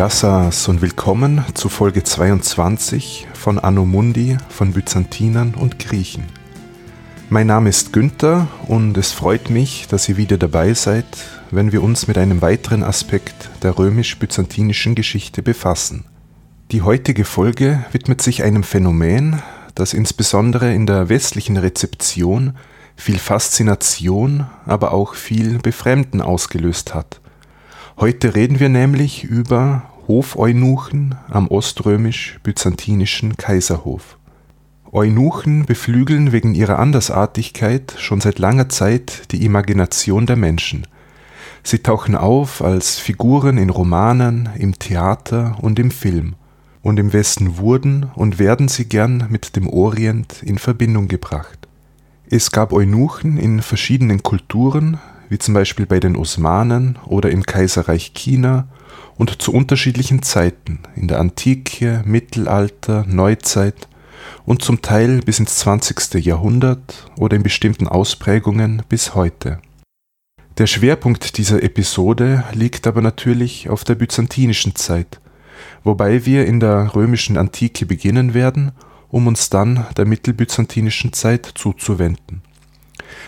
Yassas und willkommen zu Folge 22 von Anno Mundi von Byzantinern und Griechen. Mein Name ist Günther und es freut mich, dass ihr wieder dabei seid, wenn wir uns mit einem weiteren Aspekt der römisch-byzantinischen Geschichte befassen. Die heutige Folge widmet sich einem Phänomen, das insbesondere in der westlichen Rezeption viel Faszination, aber auch viel Befremden ausgelöst hat. Heute reden wir nämlich über Hofeunuchen am oströmisch-byzantinischen Kaiserhof. Eunuchen beflügeln wegen ihrer Andersartigkeit schon seit langer Zeit die Imagination der Menschen. Sie tauchen auf als Figuren in Romanen, im Theater und im Film. Und im Westen wurden und werden sie gern mit dem Orient in Verbindung gebracht. Es gab Eunuchen in verschiedenen Kulturen, wie zum Beispiel bei den Osmanen oder im Kaiserreich China und zu unterschiedlichen Zeiten in der Antike, Mittelalter, Neuzeit und zum Teil bis ins 20. Jahrhundert oder in bestimmten Ausprägungen bis heute. Der Schwerpunkt dieser Episode liegt aber natürlich auf der byzantinischen Zeit, wobei wir in der römischen Antike beginnen werden um uns dann der mittelbyzantinischen Zeit zuzuwenden.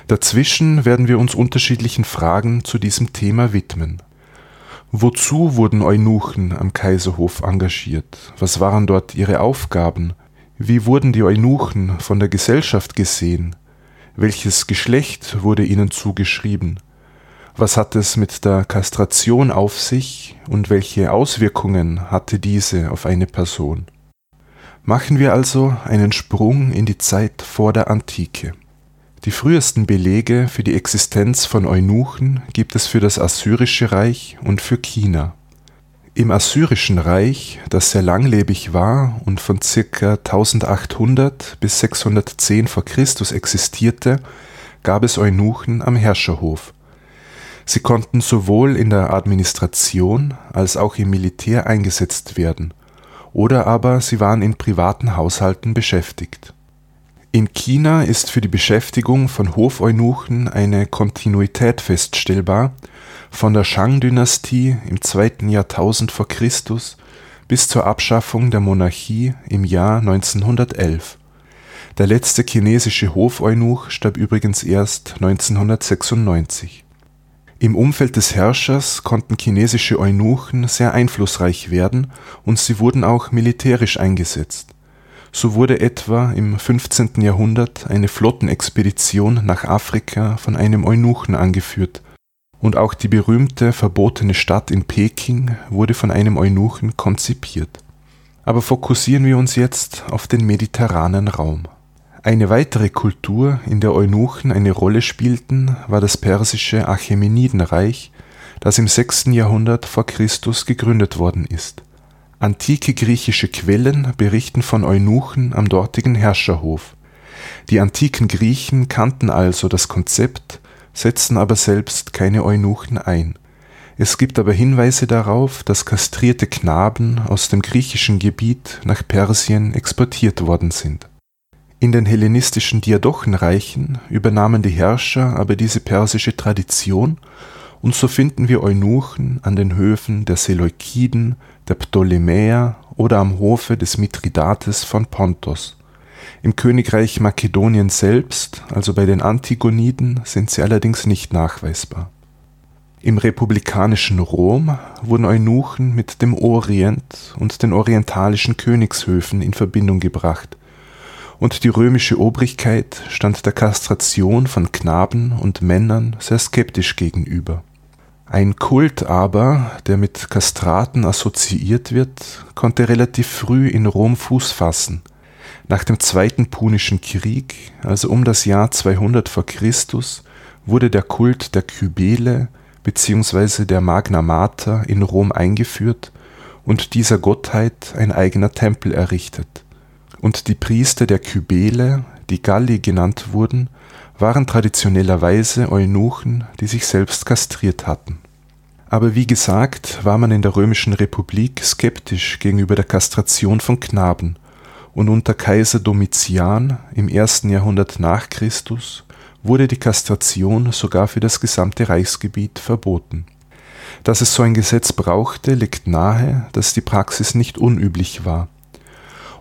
Dazwischen werden wir uns unterschiedlichen Fragen zu diesem Thema widmen. Wozu wurden Eunuchen am Kaiserhof engagiert? Was waren dort ihre Aufgaben? Wie wurden die Eunuchen von der Gesellschaft gesehen? Welches Geschlecht wurde ihnen zugeschrieben? Was hat es mit der Kastration auf sich und welche Auswirkungen hatte diese auf eine Person? Machen wir also einen Sprung in die Zeit vor der Antike. Die frühesten Belege für die Existenz von Eunuchen gibt es für das Assyrische Reich und für China. Im Assyrischen Reich, das sehr langlebig war und von ca. 1800 bis 610 v. Chr. existierte, gab es Eunuchen am Herrscherhof. Sie konnten sowohl in der Administration als auch im Militär eingesetzt werden oder aber sie waren in privaten Haushalten beschäftigt. In China ist für die Beschäftigung von Hofeunuchen eine Kontinuität feststellbar, von der Shang-Dynastie im zweiten Jahrtausend vor Christus bis zur Abschaffung der Monarchie im Jahr 1911. Der letzte chinesische Hofeunuch starb übrigens erst 1996 im Umfeld des Herrschers konnten chinesische Eunuchen sehr einflussreich werden und sie wurden auch militärisch eingesetzt. So wurde etwa im 15. Jahrhundert eine Flottenexpedition nach Afrika von einem Eunuchen angeführt und auch die berühmte verbotene Stadt in Peking wurde von einem Eunuchen konzipiert. Aber fokussieren wir uns jetzt auf den mediterranen Raum eine weitere Kultur, in der Eunuchen eine Rolle spielten, war das persische Achämenidenreich, das im 6. Jahrhundert vor Christus gegründet worden ist. Antike griechische Quellen berichten von Eunuchen am dortigen Herrscherhof. Die antiken Griechen kannten also das Konzept, setzten aber selbst keine Eunuchen ein. Es gibt aber Hinweise darauf, dass kastrierte Knaben aus dem griechischen Gebiet nach Persien exportiert worden sind in den hellenistischen Diadochenreichen übernahmen die Herrscher aber diese persische Tradition und so finden wir Eunuchen an den Höfen der Seleukiden, der Ptolemäer oder am Hofe des Mithridates von Pontos. Im Königreich Makedonien selbst, also bei den Antigoniden, sind sie allerdings nicht nachweisbar. Im republikanischen Rom wurden Eunuchen mit dem Orient und den orientalischen Königshöfen in Verbindung gebracht und die römische Obrigkeit stand der Kastration von Knaben und Männern sehr skeptisch gegenüber. Ein Kult aber, der mit Kastraten assoziiert wird, konnte relativ früh in Rom Fuß fassen. Nach dem Zweiten Punischen Krieg, also um das Jahr 200 v. Chr., wurde der Kult der Kybele bzw. der Magna Mater in Rom eingeführt und dieser Gottheit ein eigener Tempel errichtet und die Priester der Kybele, die Galli genannt wurden, waren traditionellerweise Eunuchen, die sich selbst kastriert hatten. Aber wie gesagt, war man in der römischen Republik skeptisch gegenüber der Kastration von Knaben, und unter Kaiser Domitian im ersten Jahrhundert nach Christus wurde die Kastration sogar für das gesamte Reichsgebiet verboten. Dass es so ein Gesetz brauchte, liegt nahe, dass die Praxis nicht unüblich war.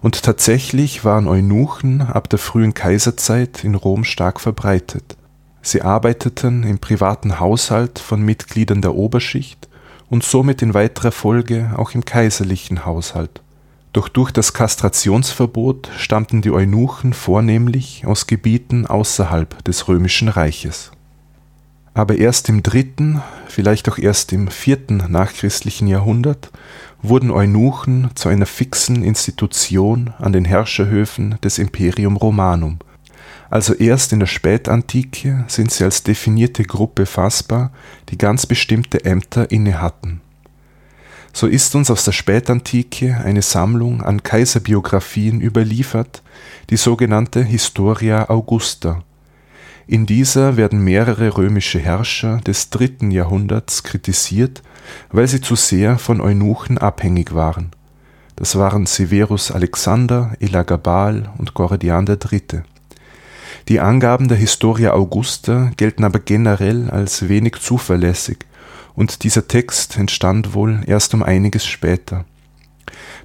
Und tatsächlich waren Eunuchen ab der frühen Kaiserzeit in Rom stark verbreitet. Sie arbeiteten im privaten Haushalt von Mitgliedern der Oberschicht und somit in weiterer Folge auch im kaiserlichen Haushalt. Doch durch das Kastrationsverbot stammten die Eunuchen vornehmlich aus Gebieten außerhalb des römischen Reiches. Aber erst im dritten, vielleicht auch erst im vierten nachchristlichen Jahrhundert wurden Eunuchen zu einer fixen Institution an den Herrscherhöfen des Imperium Romanum. Also erst in der Spätantike sind sie als definierte Gruppe fassbar, die ganz bestimmte Ämter innehatten. So ist uns aus der Spätantike eine Sammlung an Kaiserbiografien überliefert, die sogenannte Historia Augusta. In dieser werden mehrere römische Herrscher des dritten Jahrhunderts kritisiert, weil sie zu sehr von Eunuchen abhängig waren. Das waren Severus Alexander, Elagabal und Gordian III. Die Angaben der Historia Augusta gelten aber generell als wenig zuverlässig und dieser Text entstand wohl erst um einiges später.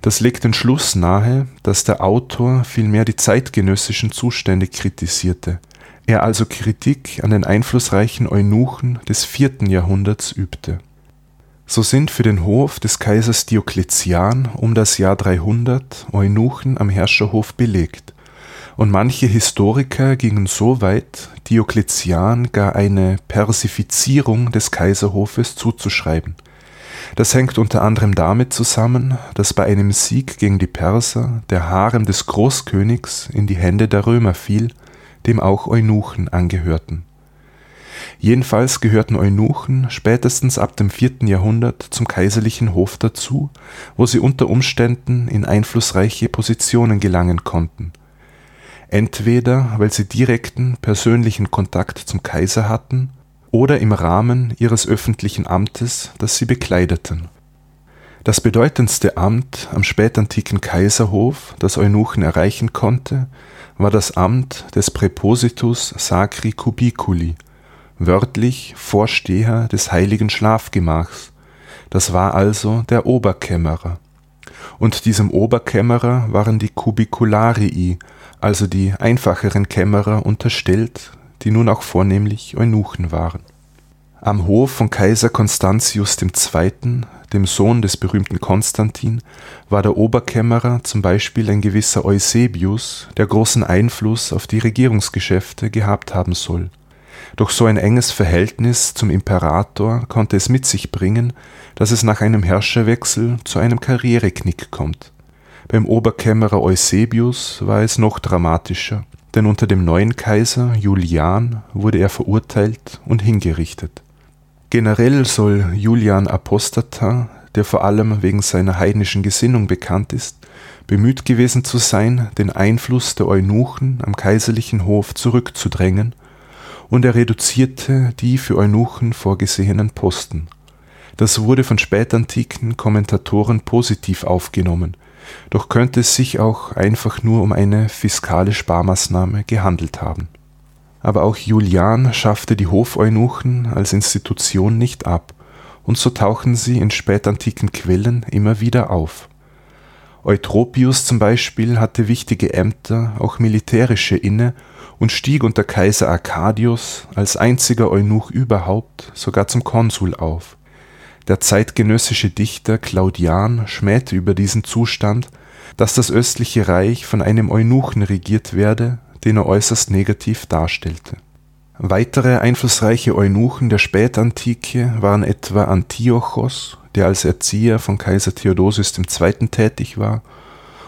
Das legt den Schluss nahe, dass der Autor vielmehr die zeitgenössischen Zustände kritisierte, er also Kritik an den einflussreichen Eunuchen des vierten Jahrhunderts übte. So sind für den Hof des Kaisers Diokletian um das Jahr 300 Eunuchen am Herrscherhof belegt und manche Historiker gingen so weit, Diokletian gar eine Persifizierung des Kaiserhofes zuzuschreiben. Das hängt unter anderem damit zusammen, dass bei einem Sieg gegen die Perser der Harem des Großkönigs in die Hände der Römer fiel, dem auch Eunuchen angehörten. Jedenfalls gehörten Eunuchen spätestens ab dem vierten Jahrhundert zum kaiserlichen Hof dazu, wo sie unter Umständen in einflussreiche Positionen gelangen konnten – entweder weil sie direkten persönlichen Kontakt zum Kaiser hatten oder im Rahmen ihres öffentlichen Amtes, das sie bekleideten. Das bedeutendste Amt am spätantiken Kaiserhof, das Eunuchen erreichen konnte, war das Amt des Präpositus Sacri Cubiculi, wörtlich Vorsteher des heiligen Schlafgemachs, das war also der Oberkämmerer. Und diesem Oberkämmerer waren die Cubicularii, also die einfacheren Kämmerer, unterstellt, die nun auch vornehmlich Eunuchen waren. Am Hof von Kaiser Constantius II., dem Sohn des berühmten Konstantin, war der Oberkämmerer zum Beispiel ein gewisser Eusebius, der großen Einfluss auf die Regierungsgeschäfte gehabt haben soll. Doch so ein enges Verhältnis zum Imperator konnte es mit sich bringen, dass es nach einem Herrscherwechsel zu einem Karriereknick kommt. Beim Oberkämmerer Eusebius war es noch dramatischer, denn unter dem neuen Kaiser Julian wurde er verurteilt und hingerichtet. Generell soll Julian Apostata, der vor allem wegen seiner heidnischen Gesinnung bekannt ist, bemüht gewesen zu sein, den Einfluss der Eunuchen am kaiserlichen Hof zurückzudrängen, und er reduzierte die für Eunuchen vorgesehenen Posten. Das wurde von spätantiken Kommentatoren positiv aufgenommen, doch könnte es sich auch einfach nur um eine fiskale Sparmaßnahme gehandelt haben. Aber auch Julian schaffte die Hofeunuchen als Institution nicht ab, und so tauchen sie in spätantiken Quellen immer wieder auf. Eutropius zum Beispiel hatte wichtige Ämter, auch militärische inne, und stieg unter Kaiser Arcadius als einziger Eunuch überhaupt sogar zum Konsul auf. Der zeitgenössische Dichter Claudian schmähte über diesen Zustand, dass das östliche Reich von einem Eunuchen regiert werde, den er äußerst negativ darstellte. Weitere einflussreiche Eunuchen der Spätantike waren etwa Antiochos, der als Erzieher von Kaiser Theodosius II. tätig war,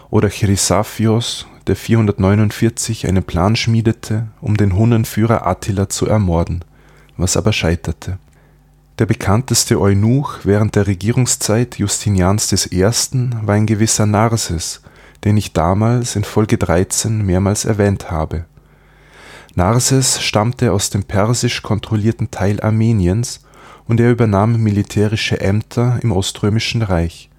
oder Chrysaphios, der 449 einen Plan schmiedete, um den Hunnenführer Attila zu ermorden, was aber scheiterte der bekannteste Eunuch während der Regierungszeit Justinians I. war ein gewisser Narses, den ich damals in Folge 13 mehrmals erwähnt habe. Narses stammte aus dem persisch kontrollierten Teil Armeniens und er übernahm militärische Ämter im Oströmischen Reich.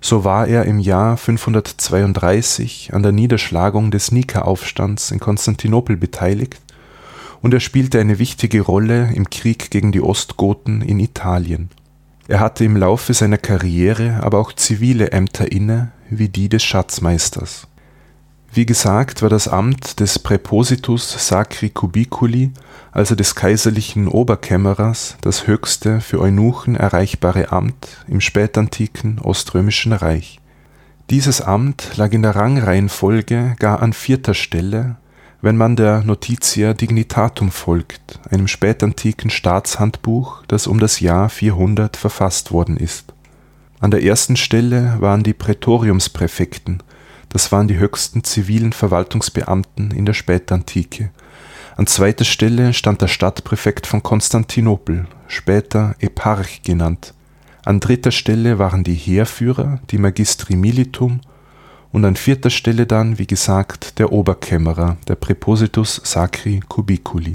So war er im Jahr 532 an der Niederschlagung des Nika-Aufstands in Konstantinopel beteiligt und er spielte eine wichtige Rolle im Krieg gegen die Ostgoten in Italien. Er hatte im Laufe seiner Karriere aber auch zivile Ämter inne, wie die des Schatzmeisters. Wie gesagt, war das Amt des Präpositus Sacri Cubiculi, also des kaiserlichen Oberkämmerers, das höchste für Eunuchen erreichbare Amt im spätantiken Oströmischen Reich. Dieses Amt lag in der Rangreihenfolge gar an vierter Stelle wenn man der Notitia Dignitatum folgt, einem spätantiken Staatshandbuch, das um das Jahr 400 verfasst worden ist. An der ersten Stelle waren die Prätoriumspräfekten, das waren die höchsten zivilen Verwaltungsbeamten in der Spätantike. An zweiter Stelle stand der Stadtpräfekt von Konstantinopel, später Eparch genannt. An dritter Stelle waren die Heerführer, die Magistri Militum und an vierter Stelle dann, wie gesagt, der Oberkämmerer, der Präpositus Sacri Cubiculi.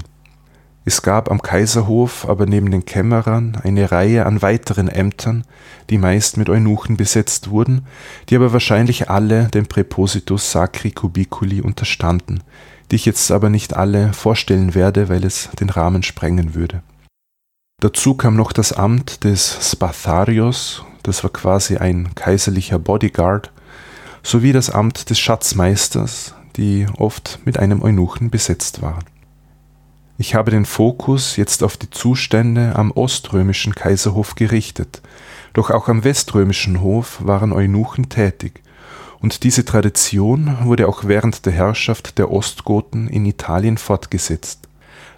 Es gab am Kaiserhof aber neben den Kämmerern eine Reihe an weiteren Ämtern, die meist mit Eunuchen besetzt wurden, die aber wahrscheinlich alle dem Präpositus Sacri Cubiculi unterstanden, die ich jetzt aber nicht alle vorstellen werde, weil es den Rahmen sprengen würde. Dazu kam noch das Amt des Spatharios, das war quasi ein kaiserlicher Bodyguard, sowie das Amt des Schatzmeisters, die oft mit einem Eunuchen besetzt waren. Ich habe den Fokus jetzt auf die Zustände am oströmischen Kaiserhof gerichtet, doch auch am weströmischen Hof waren Eunuchen tätig, und diese Tradition wurde auch während der Herrschaft der Ostgoten in Italien fortgesetzt.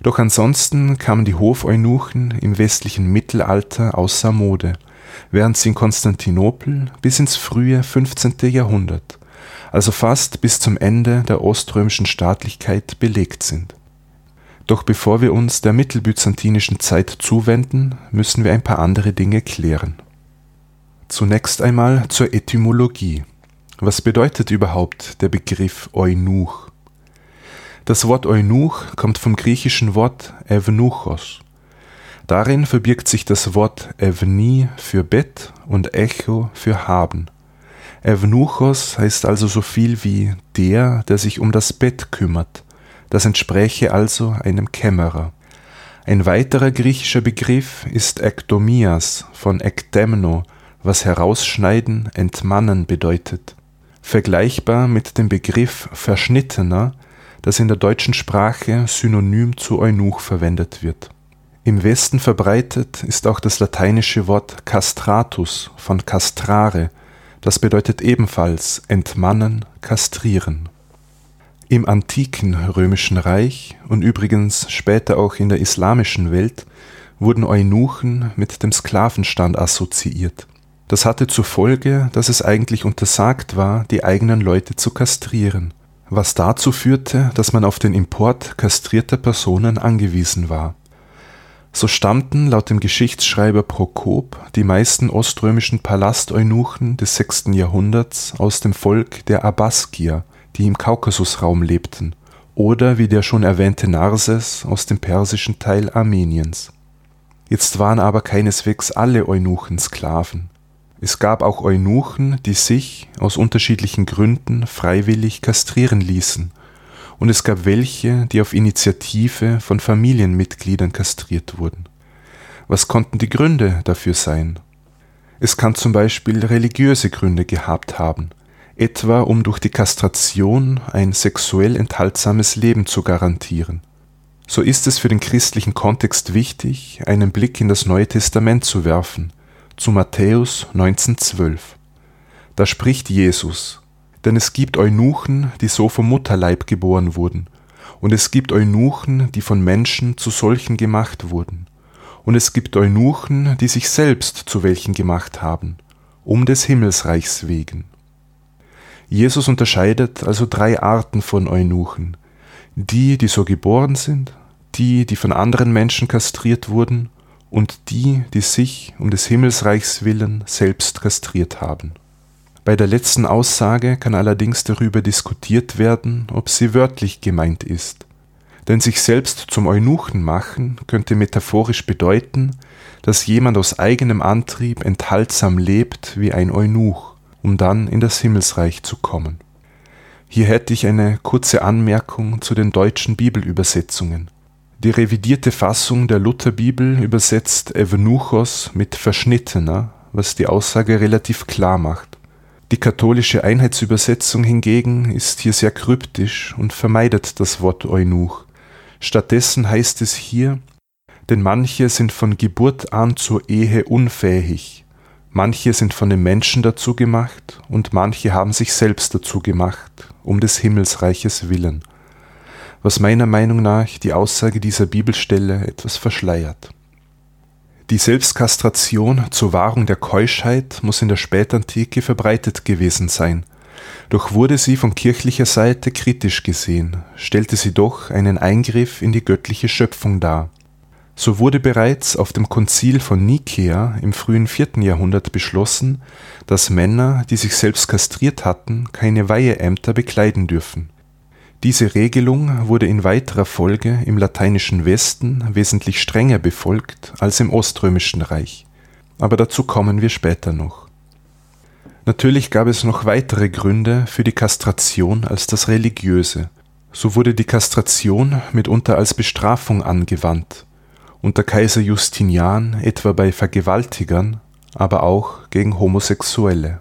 Doch ansonsten kamen die Hofeunuchen im westlichen Mittelalter außer Mode – während sie in Konstantinopel bis ins frühe 15. Jahrhundert, also fast bis zum Ende der oströmischen Staatlichkeit belegt sind. Doch bevor wir uns der mittelbyzantinischen Zeit zuwenden, müssen wir ein paar andere Dinge klären. Zunächst einmal zur Etymologie. Was bedeutet überhaupt der Begriff Eunuch? Das Wort Eunuch kommt vom griechischen Wort Evnuchos Darin verbirgt sich das Wort Evni für Bett und Echo für haben. Evnuchos heißt also so viel wie der, der sich um das Bett kümmert. Das entspräche also einem Kämmerer. Ein weiterer griechischer Begriff ist Ektomias von Ektemno, was herausschneiden, entmannen bedeutet. Vergleichbar mit dem Begriff Verschnittener, das in der deutschen Sprache synonym zu Eunuch verwendet wird im Westen verbreitet ist auch das lateinische Wort castratus von castrare, das bedeutet ebenfalls entmannen, kastrieren. Im antiken römischen Reich und übrigens später auch in der islamischen Welt wurden Eunuchen mit dem Sklavenstand assoziiert. Das hatte zur Folge, dass es eigentlich untersagt war, die eigenen Leute zu kastrieren, was dazu führte, dass man auf den Import kastrierter Personen angewiesen war so stammten laut dem Geschichtsschreiber Prokop die meisten oströmischen Palasteunuchen des 6. Jahrhunderts aus dem Volk der Abaskier, die im Kaukasusraum lebten, oder wie der schon erwähnte Narses aus dem persischen Teil Armeniens. Jetzt waren aber keineswegs alle Eunuchen Sklaven. Es gab auch Eunuchen, die sich aus unterschiedlichen Gründen freiwillig kastrieren ließen und es gab welche, die auf Initiative von Familienmitgliedern kastriert wurden. Was konnten die Gründe dafür sein? Es kann zum Beispiel religiöse Gründe gehabt haben, etwa um durch die Kastration ein sexuell enthaltsames Leben zu garantieren. So ist es für den christlichen Kontext wichtig, einen Blick in das Neue Testament zu werfen, zu Matthäus 19,12. Da spricht Jesus, denn es gibt Eunuchen, die so vom Mutterleib geboren wurden, und es gibt Eunuchen, die von Menschen zu solchen gemacht wurden, und es gibt Eunuchen, die sich selbst zu welchen gemacht haben, um des Himmelsreichs wegen. Jesus unterscheidet also drei Arten von Eunuchen, die, die so geboren sind, die, die von anderen Menschen kastriert wurden, und die, die sich um des Himmelsreichs willen selbst kastriert haben. Bei der letzten Aussage kann allerdings darüber diskutiert werden, ob sie wörtlich gemeint ist. Denn sich selbst zum Eunuchen machen könnte metaphorisch bedeuten, dass jemand aus eigenem Antrieb enthaltsam lebt wie ein Eunuch, um dann in das Himmelsreich zu kommen. Hier hätte ich eine kurze Anmerkung zu den deutschen Bibelübersetzungen. Die revidierte Fassung der Lutherbibel übersetzt Evenuchos mit Verschnittener, was die Aussage relativ klar macht. Die katholische Einheitsübersetzung hingegen ist hier sehr kryptisch und vermeidet das Wort Eunuch. Stattdessen heißt es hier, denn manche sind von Geburt an zur Ehe unfähig, manche sind von den Menschen dazu gemacht und manche haben sich selbst dazu gemacht, um des Himmelsreiches willen, was meiner Meinung nach die Aussage dieser Bibelstelle etwas verschleiert. Die Selbstkastration zur Wahrung der Keuschheit muss in der Spätantike verbreitet gewesen sein. Doch wurde sie von kirchlicher Seite kritisch gesehen, stellte sie doch einen Eingriff in die göttliche Schöpfung dar. So wurde bereits auf dem Konzil von Nikea im frühen vierten Jahrhundert beschlossen, dass Männer, die sich selbst kastriert hatten, keine Weiheämter bekleiden dürfen diese Regelung wurde in weiterer Folge im lateinischen Westen wesentlich strenger befolgt als im Oströmischen Reich, aber dazu kommen wir später noch. Natürlich gab es noch weitere Gründe für die Kastration als das religiöse. So wurde die Kastration mitunter als Bestrafung angewandt, unter Kaiser Justinian etwa bei Vergewaltigern, aber auch gegen Homosexuelle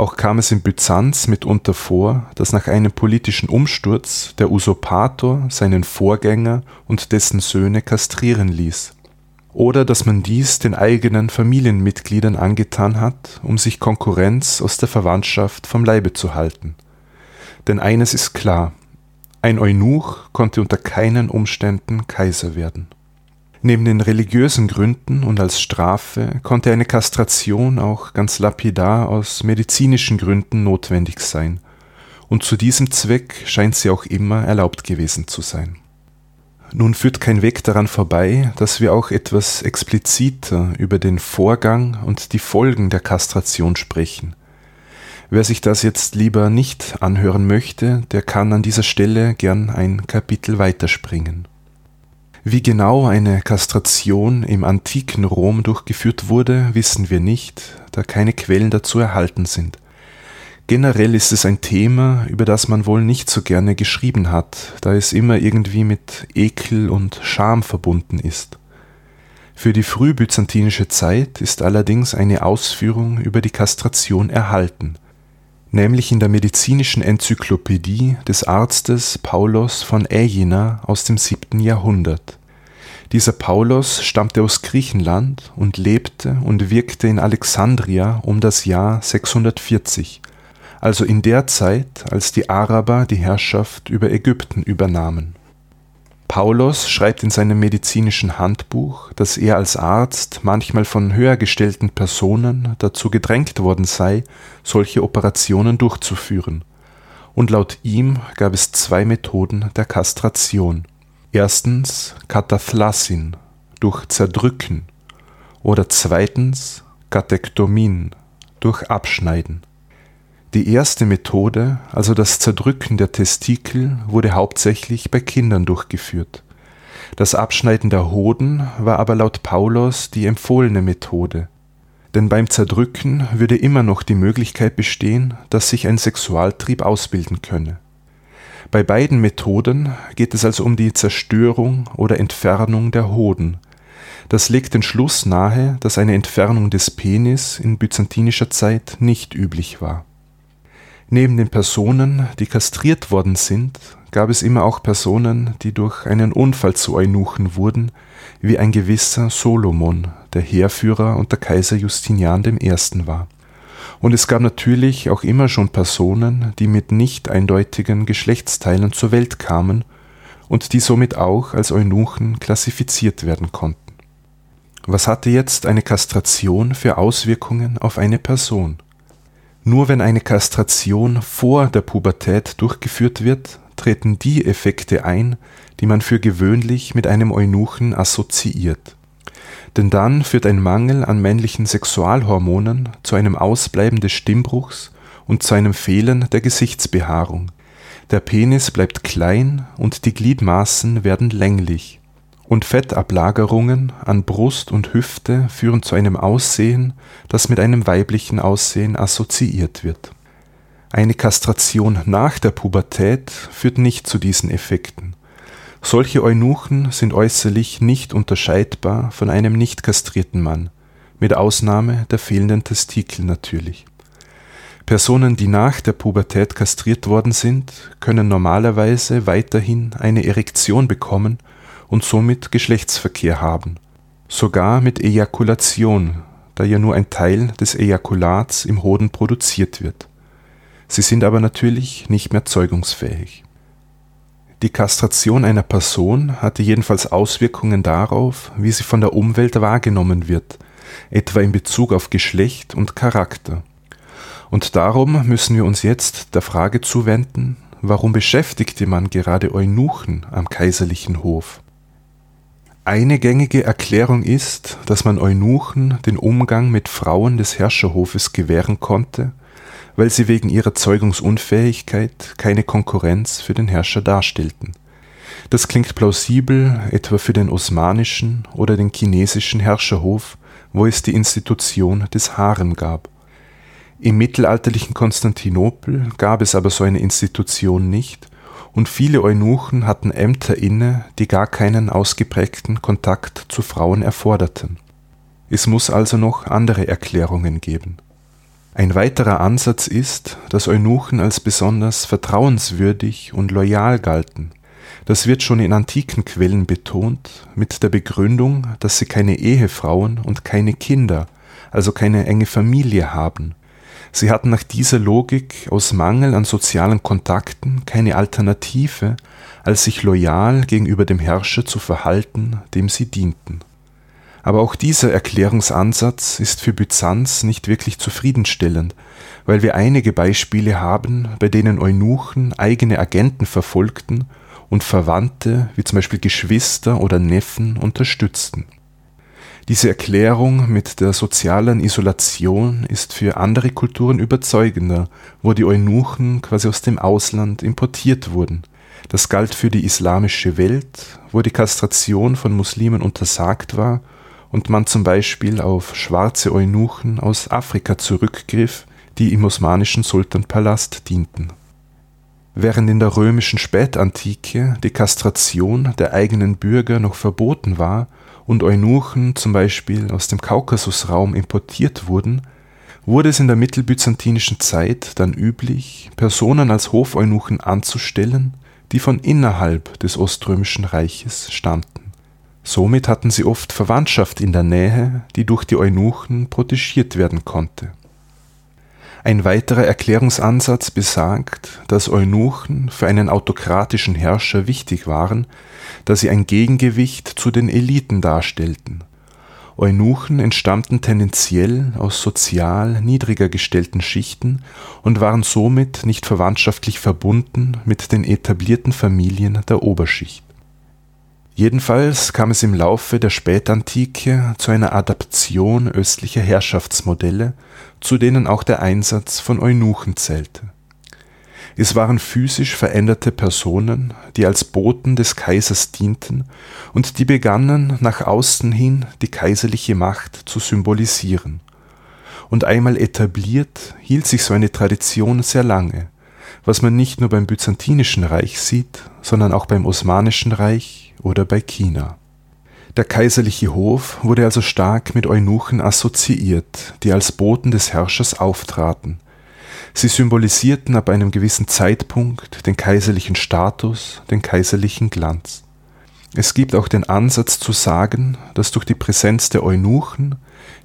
auch kam es in Byzanz mitunter vor, dass nach einem politischen Umsturz der Usurpator seinen Vorgänger und dessen Söhne kastrieren ließ. Oder dass man dies den eigenen Familienmitgliedern angetan hat, um sich Konkurrenz aus der Verwandtschaft vom Leibe zu halten. Denn eines ist klar, ein Eunuch konnte unter keinen Umständen Kaiser werden Neben den religiösen Gründen und als Strafe konnte eine Kastration auch ganz lapidar aus medizinischen Gründen notwendig sein, und zu diesem Zweck scheint sie auch immer erlaubt gewesen zu sein. Nun führt kein Weg daran vorbei, dass wir auch etwas expliziter über den Vorgang und die Folgen der Kastration sprechen. Wer sich das jetzt lieber nicht anhören möchte, der kann an dieser Stelle gern ein Kapitel weiterspringen. Wie genau eine Kastration im antiken Rom durchgeführt wurde, wissen wir nicht, da keine Quellen dazu erhalten sind. Generell ist es ein Thema, über das man wohl nicht so gerne geschrieben hat, da es immer irgendwie mit Ekel und Scham verbunden ist. Für die frühbyzantinische Zeit ist allerdings eine Ausführung über die Kastration erhalten, nämlich in der medizinischen Enzyklopädie des Arztes Paulos von Aegina aus dem siebten Jahrhundert. Dieser Paulos stammte aus Griechenland und lebte und wirkte in Alexandria um das Jahr 640, also in der Zeit, als die Araber die Herrschaft über Ägypten übernahmen. Paulos schreibt in seinem medizinischen Handbuch, dass er als Arzt manchmal von höher gestellten Personen dazu gedrängt worden sei, solche Operationen durchzuführen, und laut ihm gab es zwei Methoden der Kastration Erstens Kataphlasin durch Zerdrücken oder zweitens Katektomin durch Abschneiden. Die erste Methode, also das Zerdrücken der Testikel, wurde hauptsächlich bei Kindern durchgeführt. Das Abschneiden der Hoden war aber laut Paulus die empfohlene Methode, denn beim Zerdrücken würde immer noch die Möglichkeit bestehen, dass sich ein Sexualtrieb ausbilden könne bei beiden Methoden geht es also um die Zerstörung oder Entfernung der Hoden. Das legt den Schluss nahe, dass eine Entfernung des Penis in byzantinischer Zeit nicht üblich war. Neben den Personen, die kastriert worden sind, gab es immer auch Personen, die durch einen Unfall zu Eunuchen wurden, wie ein gewisser Solomon, der Heerführer unter Kaiser Justinian I. war und es gab natürlich auch immer schon Personen, die mit nicht eindeutigen Geschlechtsteilen zur Welt kamen und die somit auch als Eunuchen klassifiziert werden konnten. Was hatte jetzt eine Kastration für Auswirkungen auf eine Person? Nur wenn eine Kastration vor der Pubertät durchgeführt wird, treten die Effekte ein, die man für gewöhnlich mit einem Eunuchen assoziiert denn dann führt ein Mangel an männlichen Sexualhormonen zu einem Ausbleiben des Stimmbruchs und zu einem Fehlen der Gesichtsbehaarung. Der Penis bleibt klein und die Gliedmaßen werden länglich. Und Fettablagerungen an Brust und Hüfte führen zu einem Aussehen, das mit einem weiblichen Aussehen assoziiert wird. Eine Kastration nach der Pubertät führt nicht zu diesen Effekten Solche Eunuchen sind äußerlich nicht unterscheidbar von einem nicht kastrierten Mann, mit Ausnahme der fehlenden Testikel natürlich. Personen, die nach der Pubertät kastriert worden sind, können normalerweise weiterhin eine Erektion bekommen und somit Geschlechtsverkehr haben, sogar mit Ejakulation, da ja nur ein Teil des Ejakulats im Hoden produziert wird. Sie sind aber natürlich nicht mehr zeugungsfähig. Die Kastration einer Person hatte jedenfalls Auswirkungen darauf, wie sie von der Umwelt wahrgenommen wird, etwa in Bezug auf Geschlecht und Charakter. Und darum müssen wir uns jetzt der Frage zuwenden, warum beschäftigte man gerade Eunuchen am kaiserlichen Hof? Eine gängige Erklärung ist, dass man Eunuchen den Umgang mit Frauen des Herrscherhofes gewähren konnte, weil sie wegen ihrer Zeugungsunfähigkeit keine Konkurrenz für den Herrscher darstellten. Das klingt plausibel etwa für den osmanischen oder den chinesischen Herrscherhof, wo es die Institution des Harem gab. Im mittelalterlichen Konstantinopel gab es aber so eine Institution nicht, und viele Eunuchen hatten Ämter inne, die gar keinen ausgeprägten Kontakt zu Frauen erforderten. Es muss also noch andere Erklärungen geben ein weiterer Ansatz ist, dass Eunuchen als besonders vertrauenswürdig und loyal galten. Das wird schon in antiken Quellen betont, mit der Begründung, dass sie keine Ehefrauen und keine Kinder, also keine enge Familie haben. Sie hatten nach dieser Logik aus Mangel an sozialen Kontakten keine Alternative, als sich loyal gegenüber dem Herrscher zu verhalten, dem sie dienten aber auch dieser Erklärungsansatz ist für Byzanz nicht wirklich zufriedenstellend, weil wir einige Beispiele haben, bei denen Eunuchen eigene Agenten verfolgten und Verwandte, wie zum Beispiel Geschwister oder Neffen, unterstützten. Diese Erklärung mit der sozialen Isolation ist für andere Kulturen überzeugender, wo die Eunuchen quasi aus dem Ausland importiert wurden. Das galt für die islamische Welt, wo die Kastration von Muslimen untersagt war und man zum Beispiel auf schwarze Eunuchen aus Afrika zurückgriff, die im osmanischen Sultanpalast dienten. Während in der römischen Spätantike die Kastration der eigenen Bürger noch verboten war und Eunuchen zum Beispiel aus dem Kaukasusraum importiert wurden, wurde es in der mittelbyzantinischen Zeit dann üblich, Personen als Hofeunuchen anzustellen, die von innerhalb des Oströmischen Reiches stammten Somit hatten sie oft Verwandtschaft in der Nähe, die durch die Eunuchen protegiert werden konnte. Ein weiterer Erklärungsansatz besagt, dass Eunuchen für einen autokratischen Herrscher wichtig waren, da sie ein Gegengewicht zu den Eliten darstellten. Eunuchen entstammten tendenziell aus sozial niedriger gestellten Schichten und waren somit nicht verwandtschaftlich verbunden mit den etablierten Familien der Oberschicht Jedenfalls kam es im Laufe der Spätantike zu einer Adaption östlicher Herrschaftsmodelle, zu denen auch der Einsatz von Eunuchen zählte. Es waren physisch veränderte Personen, die als Boten des Kaisers dienten und die begannen, nach außen hin die kaiserliche Macht zu symbolisieren. Und einmal etabliert, hielt sich so eine Tradition sehr lange, was man nicht nur beim Byzantinischen Reich sieht, sondern auch beim Osmanischen Reich oder bei China. Der kaiserliche Hof wurde also stark mit Eunuchen assoziiert, die als Boten des Herrschers auftraten. Sie symbolisierten ab einem gewissen Zeitpunkt den kaiserlichen Status, den kaiserlichen Glanz. Es gibt auch den Ansatz zu sagen, dass durch die Präsenz der Eunuchen,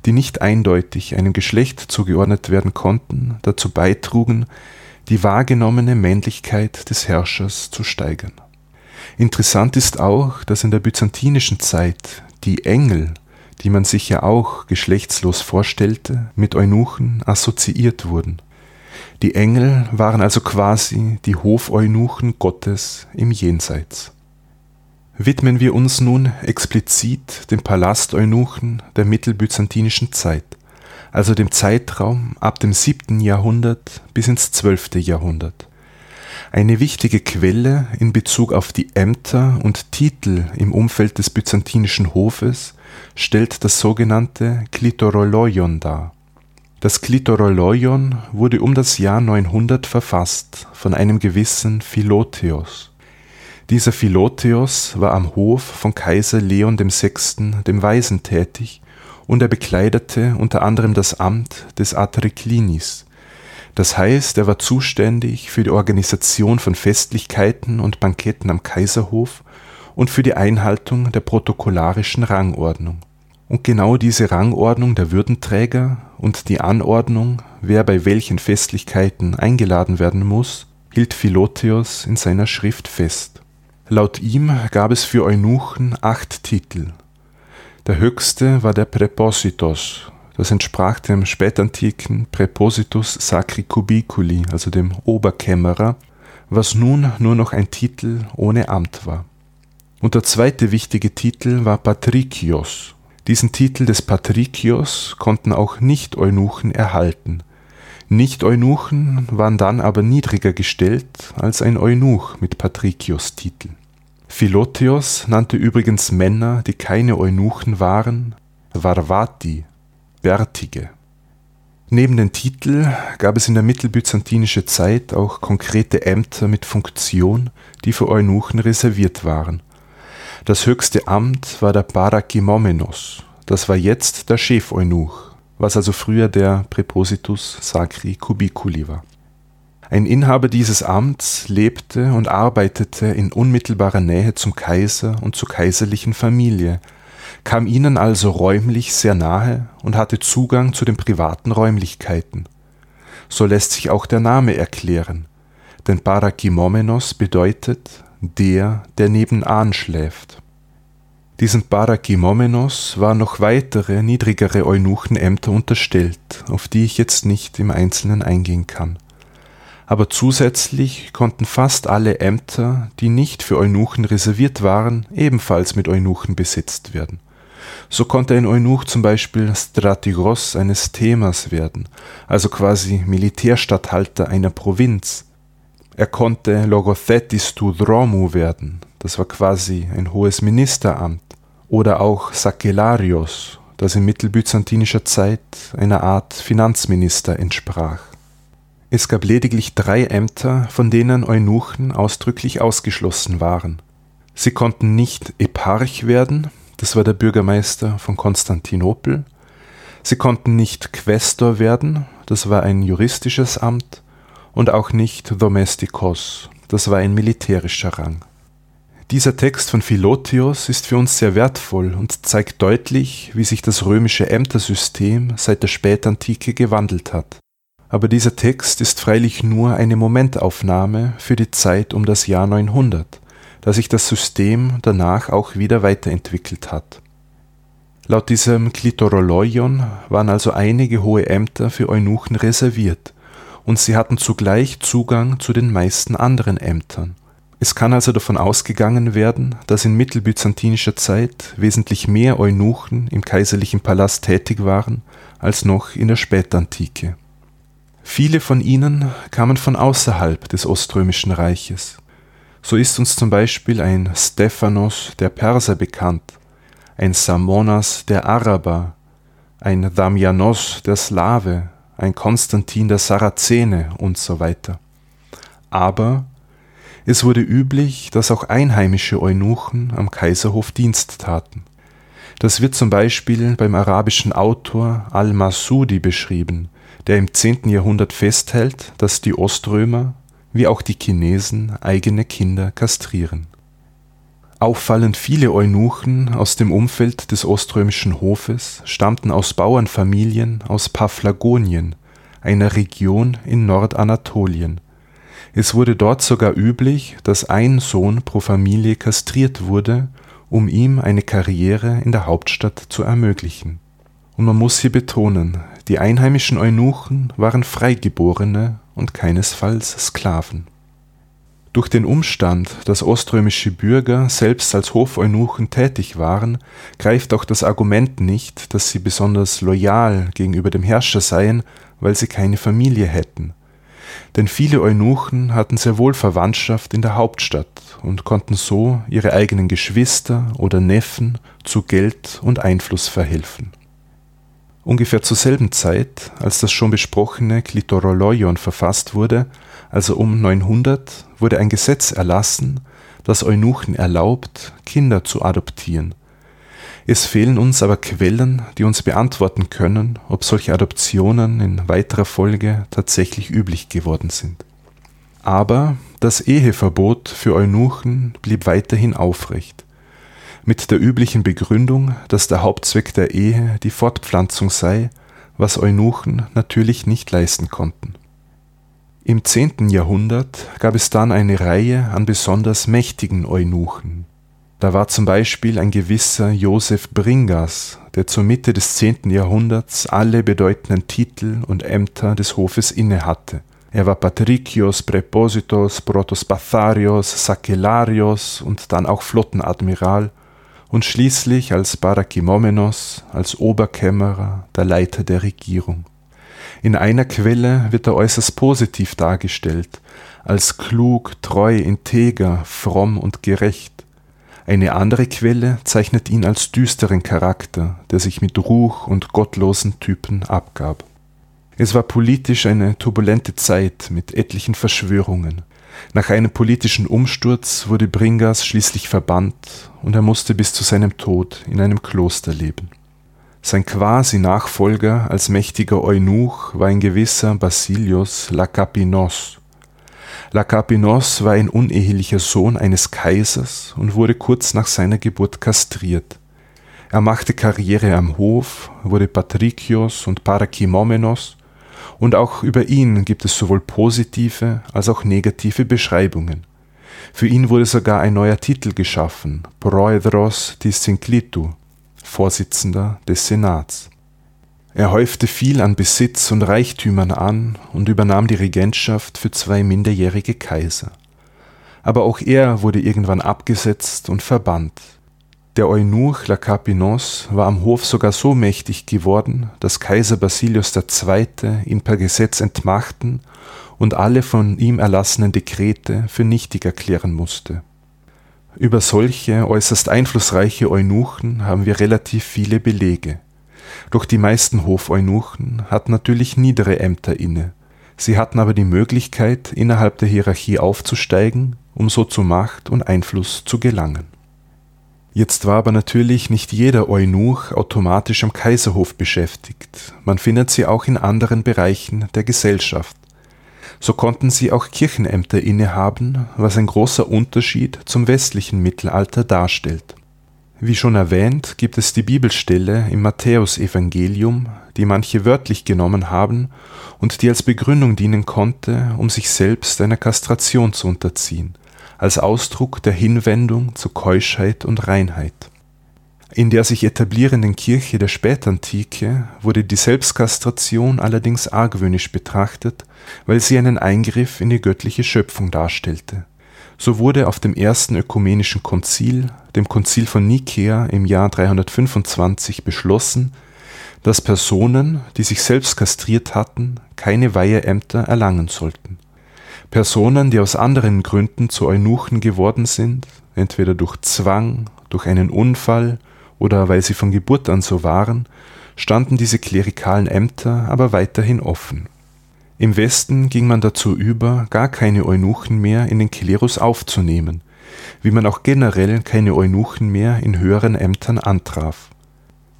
die nicht eindeutig einem Geschlecht zugeordnet werden konnten, dazu beitrugen, die wahrgenommene Männlichkeit des Herrschers zu steigern. Interessant ist auch, dass in der byzantinischen Zeit die Engel, die man sich ja auch geschlechtslos vorstellte, mit Eunuchen assoziiert wurden. Die Engel waren also quasi die Hofeunuchen Gottes im Jenseits. Widmen wir uns nun explizit dem Palasteunuchen der mittelbyzantinischen Zeit, also dem Zeitraum ab dem 7. Jahrhundert bis ins 12. Jahrhundert. Eine wichtige Quelle in Bezug auf die Ämter und Titel im Umfeld des byzantinischen Hofes stellt das sogenannte Klitoroloion dar. Das Klitoroloion wurde um das Jahr 900 verfasst von einem gewissen Philotheos. Dieser Philotheos war am Hof von Kaiser Leon VI. dem Weisen tätig und er bekleidete unter anderem das Amt des Atriklinis. Das heißt, er war zuständig für die Organisation von Festlichkeiten und Banketten am Kaiserhof und für die Einhaltung der protokollarischen Rangordnung. Und genau diese Rangordnung der Würdenträger und die Anordnung, wer bei welchen Festlichkeiten eingeladen werden muss, hielt Philotheos in seiner Schrift fest. Laut ihm gab es für Eunuchen acht Titel. Der höchste war der Präpositos. Das entsprach dem spätantiken Präpositus sacri cubiculi, also dem Oberkämmerer, was nun nur noch ein Titel ohne Amt war. Und der zweite wichtige Titel war Patrikios. Diesen Titel des Patrikios konnten auch Nicht-Eunuchen erhalten – nicht-Eunuchen waren dann aber niedriger gestellt als ein Eunuch mit Patrikios-Titel. Philotheos nannte übrigens Männer, die keine Eunuchen waren, Varvati, Bärtige. Neben den Titel gab es in der mittelbyzantinischen Zeit auch konkrete Ämter mit Funktion, die für Eunuchen reserviert waren. Das höchste Amt war der Parakimomenos, das war jetzt der Chefeunuch was also früher der Präpositus sacri cubiculi war. Ein Inhaber dieses Amts lebte und arbeitete in unmittelbarer Nähe zum Kaiser und zur kaiserlichen Familie, kam ihnen also räumlich sehr nahe und hatte Zugang zu den privaten Räumlichkeiten. So lässt sich auch der Name erklären, denn Parakimomenos bedeutet der, der nebenan schläft. Diesem Parakimomenos waren noch weitere niedrigere Eunuchenämter unterstellt, auf die ich jetzt nicht im Einzelnen eingehen kann. Aber zusätzlich konnten fast alle Ämter, die nicht für Eunuchen reserviert waren, ebenfalls mit Eunuchen besetzt werden. So konnte ein Eunuch zum Beispiel Stratigos eines Themas werden, also quasi Militärstatthalter einer Provinz. Er konnte Logothetis tu Dromu werden, das war quasi ein hohes Ministeramt oder auch Sakellarios, das in mittelbyzantinischer Zeit einer Art Finanzminister entsprach. Es gab lediglich drei Ämter, von denen Eunuchen ausdrücklich ausgeschlossen waren. Sie konnten nicht Eparch werden, das war der Bürgermeister von Konstantinopel, sie konnten nicht Quästor werden, das war ein juristisches Amt, und auch nicht Domestikos, das war ein militärischer Rang. Dieser Text von Philotheos ist für uns sehr wertvoll und zeigt deutlich, wie sich das römische Ämtersystem seit der Spätantike gewandelt hat. Aber dieser Text ist freilich nur eine Momentaufnahme für die Zeit um das Jahr 900, da sich das System danach auch wieder weiterentwickelt hat. Laut diesem Klitoroloion waren also einige hohe Ämter für Eunuchen reserviert, und sie hatten zugleich Zugang zu den meisten anderen Ämtern. Es kann also davon ausgegangen werden, dass in mittelbyzantinischer Zeit wesentlich mehr Eunuchen im kaiserlichen Palast tätig waren als noch in der Spätantike. Viele von ihnen kamen von außerhalb des Oströmischen Reiches. So ist uns zum Beispiel ein Stephanos der Perser bekannt, ein Samonas der Araber, ein Damianos der Slave, ein Konstantin der Sarazene und so weiter. Aber es wurde üblich, dass auch einheimische Eunuchen am Kaiserhof Dienst taten. Das wird zum Beispiel beim arabischen Autor al-Masudi beschrieben, der im 10. Jahrhundert festhält, dass die Oströmer wie auch die Chinesen eigene Kinder kastrieren. Auffallend viele Eunuchen aus dem Umfeld des oströmischen Hofes stammten aus Bauernfamilien aus Paphlagonien, einer Region in Nordanatolien, es wurde dort sogar üblich, dass ein Sohn pro Familie kastriert wurde, um ihm eine Karriere in der Hauptstadt zu ermöglichen. Und man muss hier betonen, die einheimischen Eunuchen waren Freigeborene und keinesfalls Sklaven. Durch den Umstand, dass oströmische Bürger selbst als Hofeunuchen tätig waren, greift auch das Argument nicht, dass sie besonders loyal gegenüber dem Herrscher seien, weil sie keine Familie hätten – denn viele Eunuchen hatten sehr wohl Verwandtschaft in der Hauptstadt und konnten so ihre eigenen Geschwister oder Neffen zu Geld und Einfluss verhelfen. Ungefähr zur selben Zeit, als das schon besprochene Klitoroloion verfasst wurde, also um 900, wurde ein Gesetz erlassen, das Eunuchen erlaubt, Kinder zu adoptieren. Es fehlen uns aber Quellen, die uns beantworten können, ob solche Adoptionen in weiterer Folge tatsächlich üblich geworden sind. Aber das Eheverbot für Eunuchen blieb weiterhin aufrecht, mit der üblichen Begründung, dass der Hauptzweck der Ehe die Fortpflanzung sei, was Eunuchen natürlich nicht leisten konnten. Im 10. Jahrhundert gab es dann eine Reihe an besonders mächtigen Eunuchen. Da war zum Beispiel ein gewisser Josef Bringas, der zur Mitte des 10. Jahrhunderts alle bedeutenden Titel und Ämter des Hofes innehatte – er war Patricios, Präpositos, Protospatharios, Sakellarios und dann auch Flottenadmiral und schließlich als Parakimomenos, als Oberkämmerer, der Leiter der Regierung. In einer Quelle wird er äußerst positiv dargestellt, als klug, treu, integer, fromm und gerecht. Eine andere Quelle zeichnet ihn als düsteren Charakter, der sich mit Ruch und gottlosen Typen abgab. Es war politisch eine turbulente Zeit mit etlichen Verschwörungen. Nach einem politischen Umsturz wurde Bringas schließlich verbannt und er musste bis zu seinem Tod in einem Kloster leben. Sein Quasi-Nachfolger als mächtiger Eunuch war ein gewisser Basilius Lakapinos. Lakapinos war ein unehelicher Sohn eines Kaisers und wurde kurz nach seiner Geburt kastriert. Er machte Karriere am Hof, wurde Patrikios und Parakimomenos und auch über ihn gibt es sowohl positive als auch negative Beschreibungen. Für ihn wurde sogar ein neuer Titel geschaffen, Proedros Synclitu, Vorsitzender des Senats. Er häufte viel an Besitz und Reichtümern an und übernahm die Regentschaft für zwei minderjährige Kaiser. Aber auch er wurde irgendwann abgesetzt und verbannt. Der Eunuch Lakapinos war am Hof sogar so mächtig geworden, dass Kaiser Basilius II. ihn per Gesetz entmachten und alle von ihm erlassenen Dekrete für nichtig erklären musste. Über solche äußerst einflussreiche Eunuchen haben wir relativ viele Belege. Doch die meisten Hofeunuchen hatten natürlich niedere Ämter inne. Sie hatten aber die Möglichkeit, innerhalb der Hierarchie aufzusteigen, um so zu Macht und Einfluss zu gelangen. Jetzt war aber natürlich nicht jeder Eunuch automatisch am Kaiserhof beschäftigt, man findet sie auch in anderen Bereichen der Gesellschaft. So konnten sie auch Kirchenämter innehaben, was ein großer Unterschied zum westlichen Mittelalter darstellt. Wie schon erwähnt, gibt es die Bibelstelle im Matthäusevangelium, die manche wörtlich genommen haben und die als Begründung dienen konnte, um sich selbst einer Kastration zu unterziehen als Ausdruck der Hinwendung zu Keuschheit und Reinheit. In der sich etablierenden Kirche der Spätantike wurde die Selbstkastration allerdings argwöhnisch betrachtet, weil sie einen Eingriff in die göttliche Schöpfung darstellte. So wurde auf dem ersten ökumenischen Konzil, dem Konzil von Nikäa im Jahr 325 beschlossen, dass Personen, die sich selbst kastriert hatten, keine Weiheämter erlangen sollten Personen, die aus anderen Gründen zu Eunuchen geworden sind, entweder durch Zwang, durch einen Unfall oder weil sie von Geburt an so waren, standen diese klerikalen Ämter aber weiterhin offen. Im Westen ging man dazu über, gar keine Eunuchen mehr in den Klerus aufzunehmen, wie man auch generell keine Eunuchen mehr in höheren Ämtern antraf.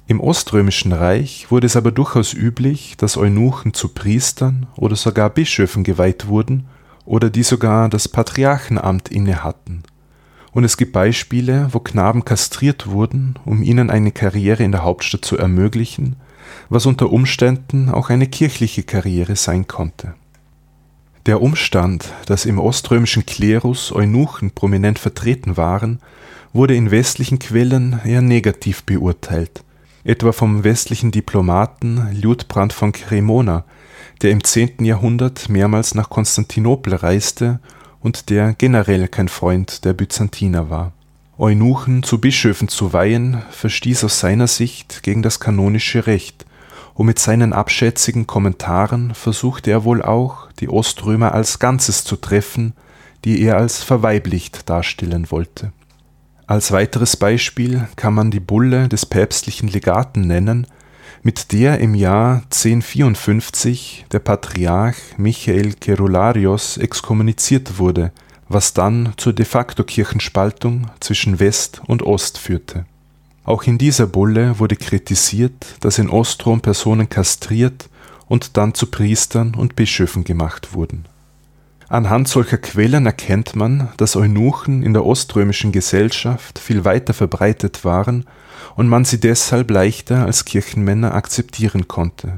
Im Oströmischen Reich wurde es aber durchaus üblich, dass Eunuchen zu Priestern oder sogar Bischöfen geweiht wurden oder die sogar das Patriarchenamt innehatten. Und es gibt Beispiele, wo Knaben kastriert wurden, um ihnen eine Karriere in der Hauptstadt zu ermöglichen, was unter Umständen auch eine kirchliche Karriere sein konnte. Der Umstand, dass im oströmischen Klerus Eunuchen prominent vertreten waren, wurde in westlichen Quellen eher negativ beurteilt, etwa vom westlichen Diplomaten Liutprand von Cremona, der im 10. Jahrhundert mehrmals nach Konstantinopel reiste und der generell kein Freund der Byzantiner war. Eunuchen zu Bischöfen zu weihen, verstieß aus seiner Sicht gegen das kanonische Recht, und mit seinen abschätzigen Kommentaren versuchte er wohl auch, die Oströmer als Ganzes zu treffen, die er als verweiblicht darstellen wollte. Als weiteres Beispiel kann man die Bulle des päpstlichen Legaten nennen, mit der im Jahr 1054 der Patriarch Michael Kerularios exkommuniziert wurde, was dann zur de facto Kirchenspaltung zwischen West und Ost führte. Auch in dieser Bulle wurde kritisiert, dass in Ostrom Personen kastriert und dann zu Priestern und Bischöfen gemacht wurden. Anhand solcher Quellen erkennt man, dass Eunuchen in der oströmischen Gesellschaft viel weiter verbreitet waren und man sie deshalb leichter als Kirchenmänner akzeptieren konnte.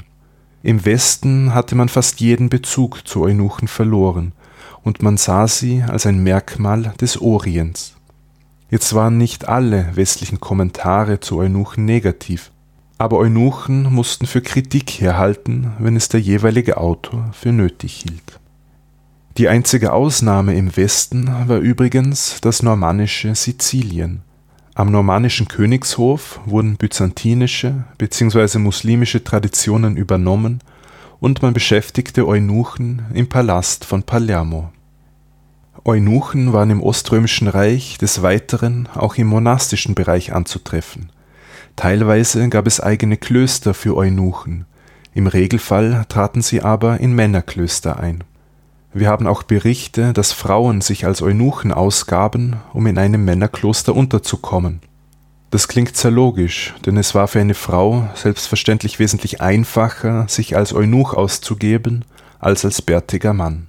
Im Westen hatte man fast jeden Bezug zu Eunuchen verloren und man sah sie als ein Merkmal des Orients. Jetzt waren nicht alle westlichen Kommentare zu Eunuchen negativ, aber Eunuchen mussten für Kritik herhalten, wenn es der jeweilige Autor für nötig hielt. Die einzige Ausnahme im Westen war übrigens das normannische Sizilien. Am normannischen Königshof wurden byzantinische bzw. muslimische Traditionen übernommen und man beschäftigte Eunuchen im Palast von Palermo. Eunuchen waren im Oströmischen Reich des Weiteren auch im monastischen Bereich anzutreffen. Teilweise gab es eigene Klöster für Eunuchen, im Regelfall traten sie aber in Männerklöster ein wir haben auch Berichte, dass Frauen sich als Eunuchen ausgaben, um in einem Männerkloster unterzukommen. Das klingt sehr logisch, denn es war für eine Frau selbstverständlich wesentlich einfacher, sich als Eunuch auszugeben, als als bärtiger Mann.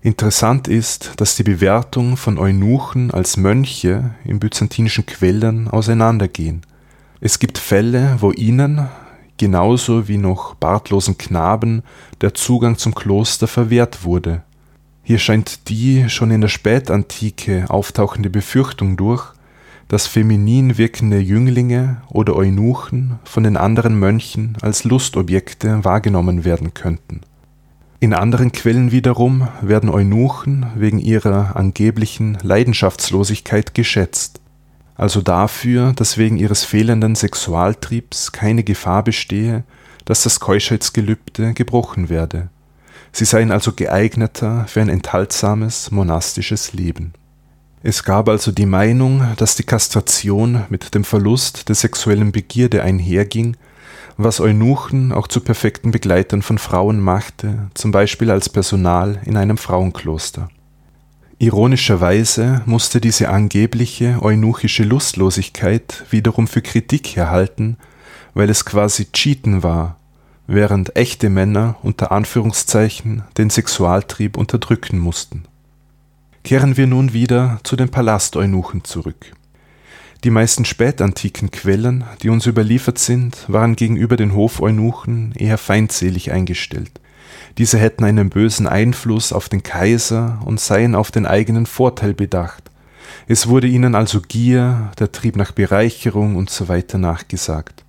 Interessant ist, dass die Bewertung von Eunuchen als Mönche in byzantinischen Quellen auseinandergehen. Es gibt Fälle, wo ihnen, genauso wie noch bartlosen Knaben der Zugang zum Kloster verwehrt wurde. Hier scheint die schon in der Spätantike auftauchende Befürchtung durch, dass feminin wirkende Jünglinge oder Eunuchen von den anderen Mönchen als Lustobjekte wahrgenommen werden könnten. In anderen Quellen wiederum werden Eunuchen wegen ihrer angeblichen Leidenschaftslosigkeit geschätzt also dafür, dass wegen ihres fehlenden Sexualtriebs keine Gefahr bestehe, dass das Keuschheitsgelübde gebrochen werde. Sie seien also geeigneter für ein enthaltsames monastisches Leben. Es gab also die Meinung, dass die Kastration mit dem Verlust der sexuellen Begierde einherging, was Eunuchen auch zu perfekten Begleitern von Frauen machte, zum Beispiel als Personal in einem Frauenkloster. Ironischerweise musste diese angebliche eunuchische Lustlosigkeit wiederum für Kritik herhalten, weil es quasi Cheaten war, während echte Männer unter Anführungszeichen den Sexualtrieb unterdrücken mussten. Kehren wir nun wieder zu den Palasteunuchen zurück. Die meisten spätantiken Quellen, die uns überliefert sind, waren gegenüber den Hofeunuchen eher feindselig eingestellt diese hätten einen bösen Einfluss auf den Kaiser und seien auf den eigenen Vorteil bedacht. Es wurde ihnen also Gier, der Trieb nach Bereicherung und so nachgesagt.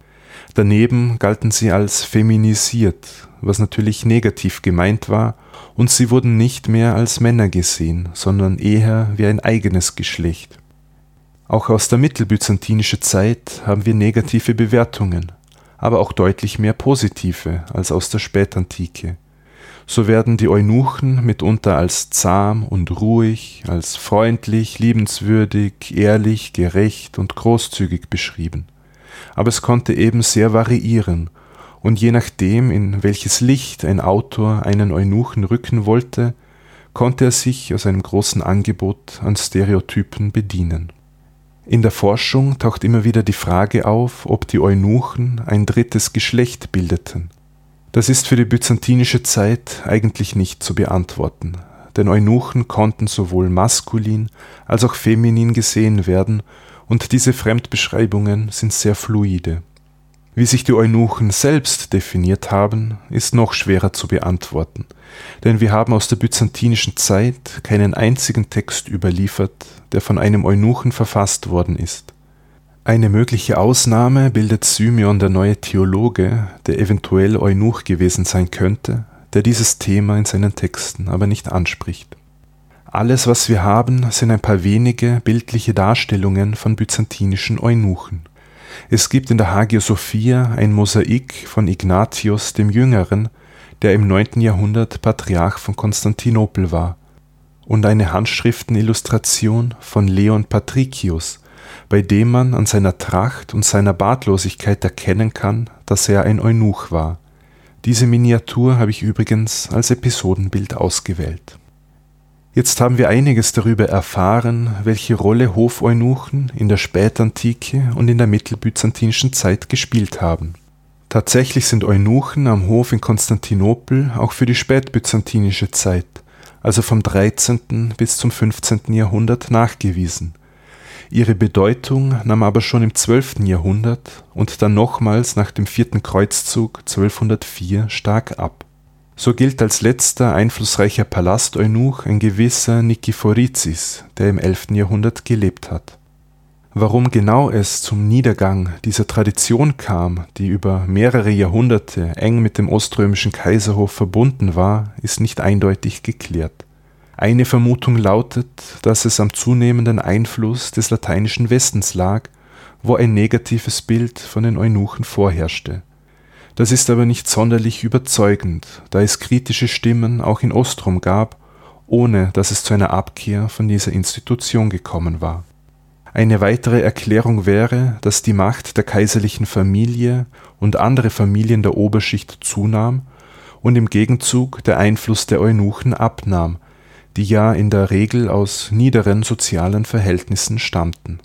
Daneben galten sie als feminisiert, was natürlich negativ gemeint war, und sie wurden nicht mehr als Männer gesehen, sondern eher wie ein eigenes Geschlecht. Auch aus der mittelbyzantinischen Zeit haben wir negative Bewertungen, aber auch deutlich mehr positive als aus der Spätantike so werden die Eunuchen mitunter als zahm und ruhig, als freundlich, liebenswürdig, ehrlich, gerecht und großzügig beschrieben. Aber es konnte eben sehr variieren, und je nachdem, in welches Licht ein Autor einen Eunuchen rücken wollte, konnte er sich aus einem großen Angebot an Stereotypen bedienen. In der Forschung taucht immer wieder die Frage auf, ob die Eunuchen ein drittes Geschlecht bildeten. Das ist für die byzantinische Zeit eigentlich nicht zu beantworten, denn Eunuchen konnten sowohl maskulin als auch feminin gesehen werden und diese Fremdbeschreibungen sind sehr fluide. Wie sich die Eunuchen selbst definiert haben, ist noch schwerer zu beantworten, denn wir haben aus der byzantinischen Zeit keinen einzigen Text überliefert, der von einem Eunuchen verfasst worden ist. Eine mögliche Ausnahme bildet Symeon der neue Theologe, der eventuell Eunuch gewesen sein könnte, der dieses Thema in seinen Texten aber nicht anspricht. Alles, was wir haben, sind ein paar wenige bildliche Darstellungen von byzantinischen Eunuchen. Es gibt in der Hagia Sophia ein Mosaik von Ignatius dem Jüngeren, der im 9. Jahrhundert Patriarch von Konstantinopel war, und eine Handschriftenillustration von Leon Patricius, bei dem man an seiner Tracht und seiner Bartlosigkeit erkennen kann, dass er ein Eunuch war. Diese Miniatur habe ich übrigens als Episodenbild ausgewählt. Jetzt haben wir einiges darüber erfahren, welche Rolle Hofeunuchen in der Spätantike und in der mittelbyzantinischen Zeit gespielt haben. Tatsächlich sind Eunuchen am Hof in Konstantinopel auch für die spätbyzantinische Zeit, also vom 13. bis zum 15. Jahrhundert nachgewiesen. Ihre Bedeutung nahm aber schon im 12. Jahrhundert und dann nochmals nach dem vierten Kreuzzug 1204 stark ab so gilt als letzter einflussreicher Palasteunuch ein gewisser Nikephorizis, der im 11. Jahrhundert gelebt hat. Warum genau es zum Niedergang dieser Tradition kam, die über mehrere Jahrhunderte eng mit dem oströmischen Kaiserhof verbunden war, ist nicht eindeutig geklärt. Eine Vermutung lautet, dass es am zunehmenden Einfluss des lateinischen Westens lag, wo ein negatives Bild von den Eunuchen vorherrschte das ist aber nicht sonderlich überzeugend, da es kritische Stimmen auch in Ostrom gab, ohne dass es zu einer Abkehr von dieser Institution gekommen war. Eine weitere Erklärung wäre, dass die Macht der kaiserlichen Familie und andere Familien der Oberschicht zunahm und im Gegenzug der Einfluss der Eunuchen abnahm, die ja in der Regel aus niederen sozialen Verhältnissen stammten.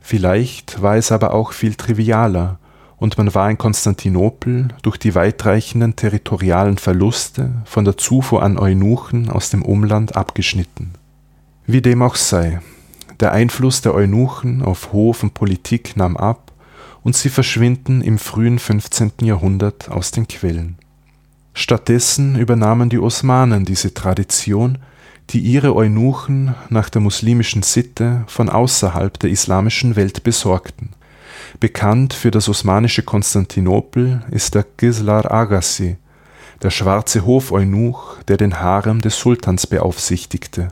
Vielleicht war es aber auch viel trivialer, und man war in Konstantinopel durch die weitreichenden territorialen Verluste von der Zufuhr an Eunuchen aus dem Umland abgeschnitten. Wie dem auch sei, der Einfluss der Eunuchen auf Hof und Politik nahm ab und sie verschwinden im frühen 15. Jahrhundert aus den Quellen. Stattdessen übernahmen die Osmanen diese Tradition, die ihre Eunuchen nach der muslimischen Sitte von außerhalb der islamischen Welt besorgten Bekannt für das osmanische Konstantinopel ist der Gislar Agassi, der schwarze Hofeunuch, der den Harem des Sultans beaufsichtigte,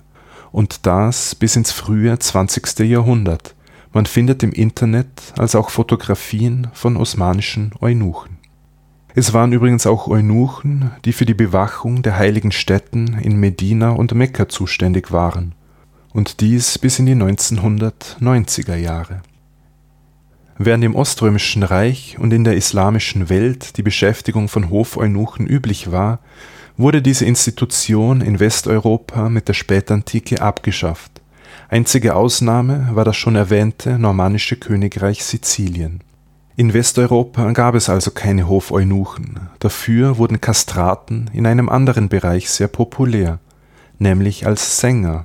und das bis ins frühe 20. Jahrhundert. Man findet im Internet als auch Fotografien von osmanischen Eunuchen. Es waren übrigens auch Eunuchen, die für die Bewachung der heiligen Stätten in Medina und Mekka zuständig waren, und dies bis in die 1990er Jahre. Während im Oströmischen Reich und in der islamischen Welt die Beschäftigung von Hofeunuchen üblich war, wurde diese Institution in Westeuropa mit der Spätantike abgeschafft. Einzige Ausnahme war das schon erwähnte normannische Königreich Sizilien. In Westeuropa gab es also keine Hofeunuchen, dafür wurden Kastraten in einem anderen Bereich sehr populär, nämlich als Sänger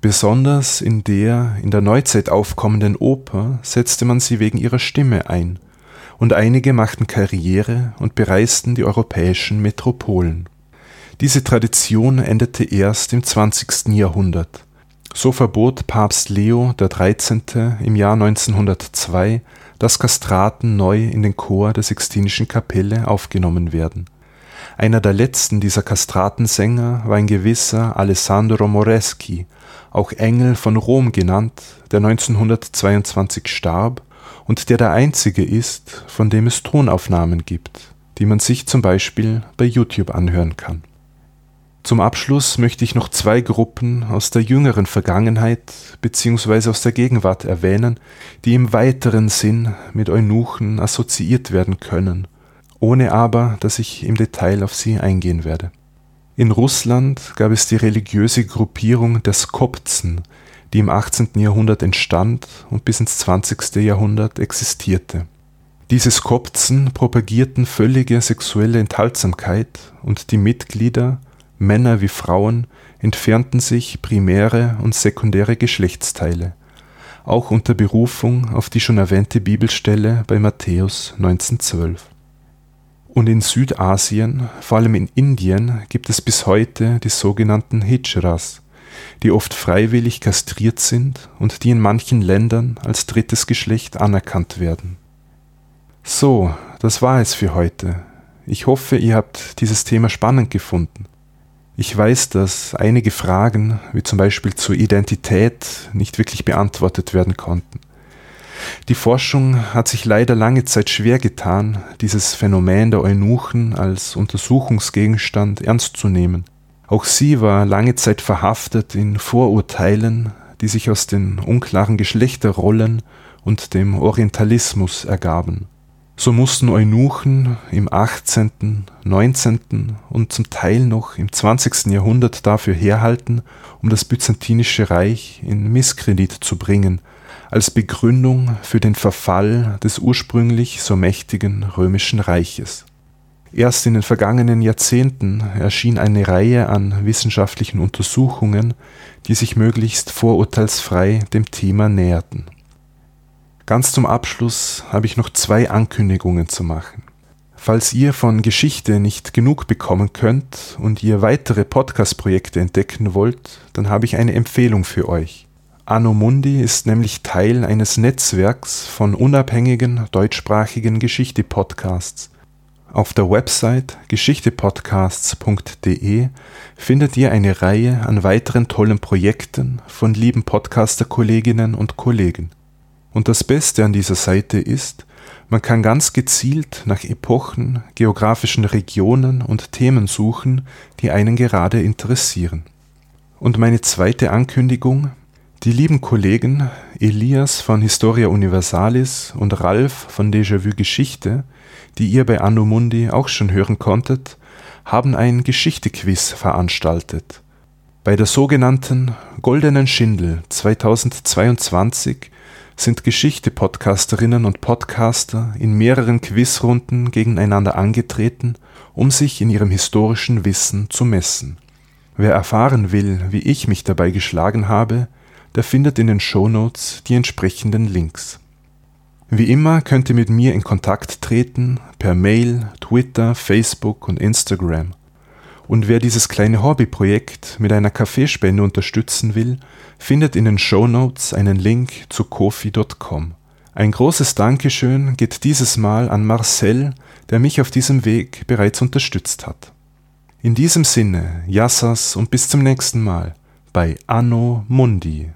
Besonders in der in der Neuzeit aufkommenden Oper setzte man sie wegen ihrer Stimme ein, und einige machten Karriere und bereisten die europäischen Metropolen. Diese Tradition endete erst im 20. Jahrhundert. So verbot Papst Leo XIII. im Jahr 1902, dass Kastraten neu in den Chor der Sixtinischen Kapelle aufgenommen werden. Einer der letzten dieser Kastratensänger war ein gewisser Alessandro Moreschi, auch Engel von Rom genannt, der 1922 starb und der der einzige ist, von dem es Tonaufnahmen gibt, die man sich zum Beispiel bei YouTube anhören kann. Zum Abschluss möchte ich noch zwei Gruppen aus der jüngeren Vergangenheit bzw. aus der Gegenwart erwähnen, die im weiteren Sinn mit Eunuchen assoziiert werden können, ohne aber, dass ich im Detail auf sie eingehen werde. In Russland gab es die religiöse Gruppierung der Skopzen, die im 18. Jahrhundert entstand und bis ins 20. Jahrhundert existierte. Diese Skopzen propagierten völlige sexuelle Enthaltsamkeit und die Mitglieder, Männer wie Frauen, entfernten sich primäre und sekundäre Geschlechtsteile, auch unter Berufung auf die schon erwähnte Bibelstelle bei Matthäus 1912. Und in Südasien, vor allem in Indien, gibt es bis heute die sogenannten Hijras, die oft freiwillig kastriert sind und die in manchen Ländern als drittes Geschlecht anerkannt werden. So, das war es für heute. Ich hoffe, ihr habt dieses Thema spannend gefunden. Ich weiß, dass einige Fragen, wie zum Beispiel zur Identität, nicht wirklich beantwortet werden konnten. Die Forschung hat sich leider lange Zeit schwer getan, dieses Phänomen der Eunuchen als Untersuchungsgegenstand ernst zu nehmen. Auch sie war lange Zeit verhaftet in Vorurteilen, die sich aus den unklaren Geschlechterrollen und dem Orientalismus ergaben. So mussten Eunuchen im 18., 19. und zum Teil noch im 20. Jahrhundert dafür herhalten, um das Byzantinische Reich in Misskredit zu bringen, als Begründung für den Verfall des ursprünglich so mächtigen römischen Reiches. Erst in den vergangenen Jahrzehnten erschien eine Reihe an wissenschaftlichen Untersuchungen, die sich möglichst vorurteilsfrei dem Thema näherten Ganz zum Abschluss habe ich noch zwei Ankündigungen zu machen. Falls ihr von Geschichte nicht genug bekommen könnt und ihr weitere Podcast-Projekte entdecken wollt, dann habe ich eine Empfehlung für euch. Anno Mundi ist nämlich Teil eines Netzwerks von unabhängigen deutschsprachigen Geschichte-Podcasts. Auf der Website geschichtepodcasts.de findet ihr eine Reihe an weiteren tollen Projekten von lieben Podcaster-Kolleginnen und Kollegen. Und das Beste an dieser Seite ist, man kann ganz gezielt nach Epochen, geografischen Regionen und Themen suchen, die einen gerade interessieren. Und meine zweite Ankündigung, die lieben Kollegen Elias von Historia Universalis und Ralf von Déjà-vu Geschichte, die ihr bei Anno Mundi auch schon hören konntet, haben ein Geschichte-Quiz veranstaltet. Bei der sogenannten Goldenen Schindel 2022 sind Geschichte-Podcasterinnen und Podcaster in mehreren Quizrunden gegeneinander angetreten, um sich in ihrem historischen Wissen zu messen. Wer erfahren will, wie ich mich dabei geschlagen habe, der findet in den Shownotes die entsprechenden Links. Wie immer könnt ihr mit mir in Kontakt treten per Mail, Twitter, Facebook und Instagram. Und wer dieses kleine Hobbyprojekt mit einer Kaffeespende unterstützen will, findet in den Show Notes einen Link zu kofi.com. Ein großes Dankeschön geht dieses Mal an Marcel, der mich auf diesem Weg bereits unterstützt hat. In diesem Sinne, Yassas und bis zum nächsten Mal bei Anno Mundi.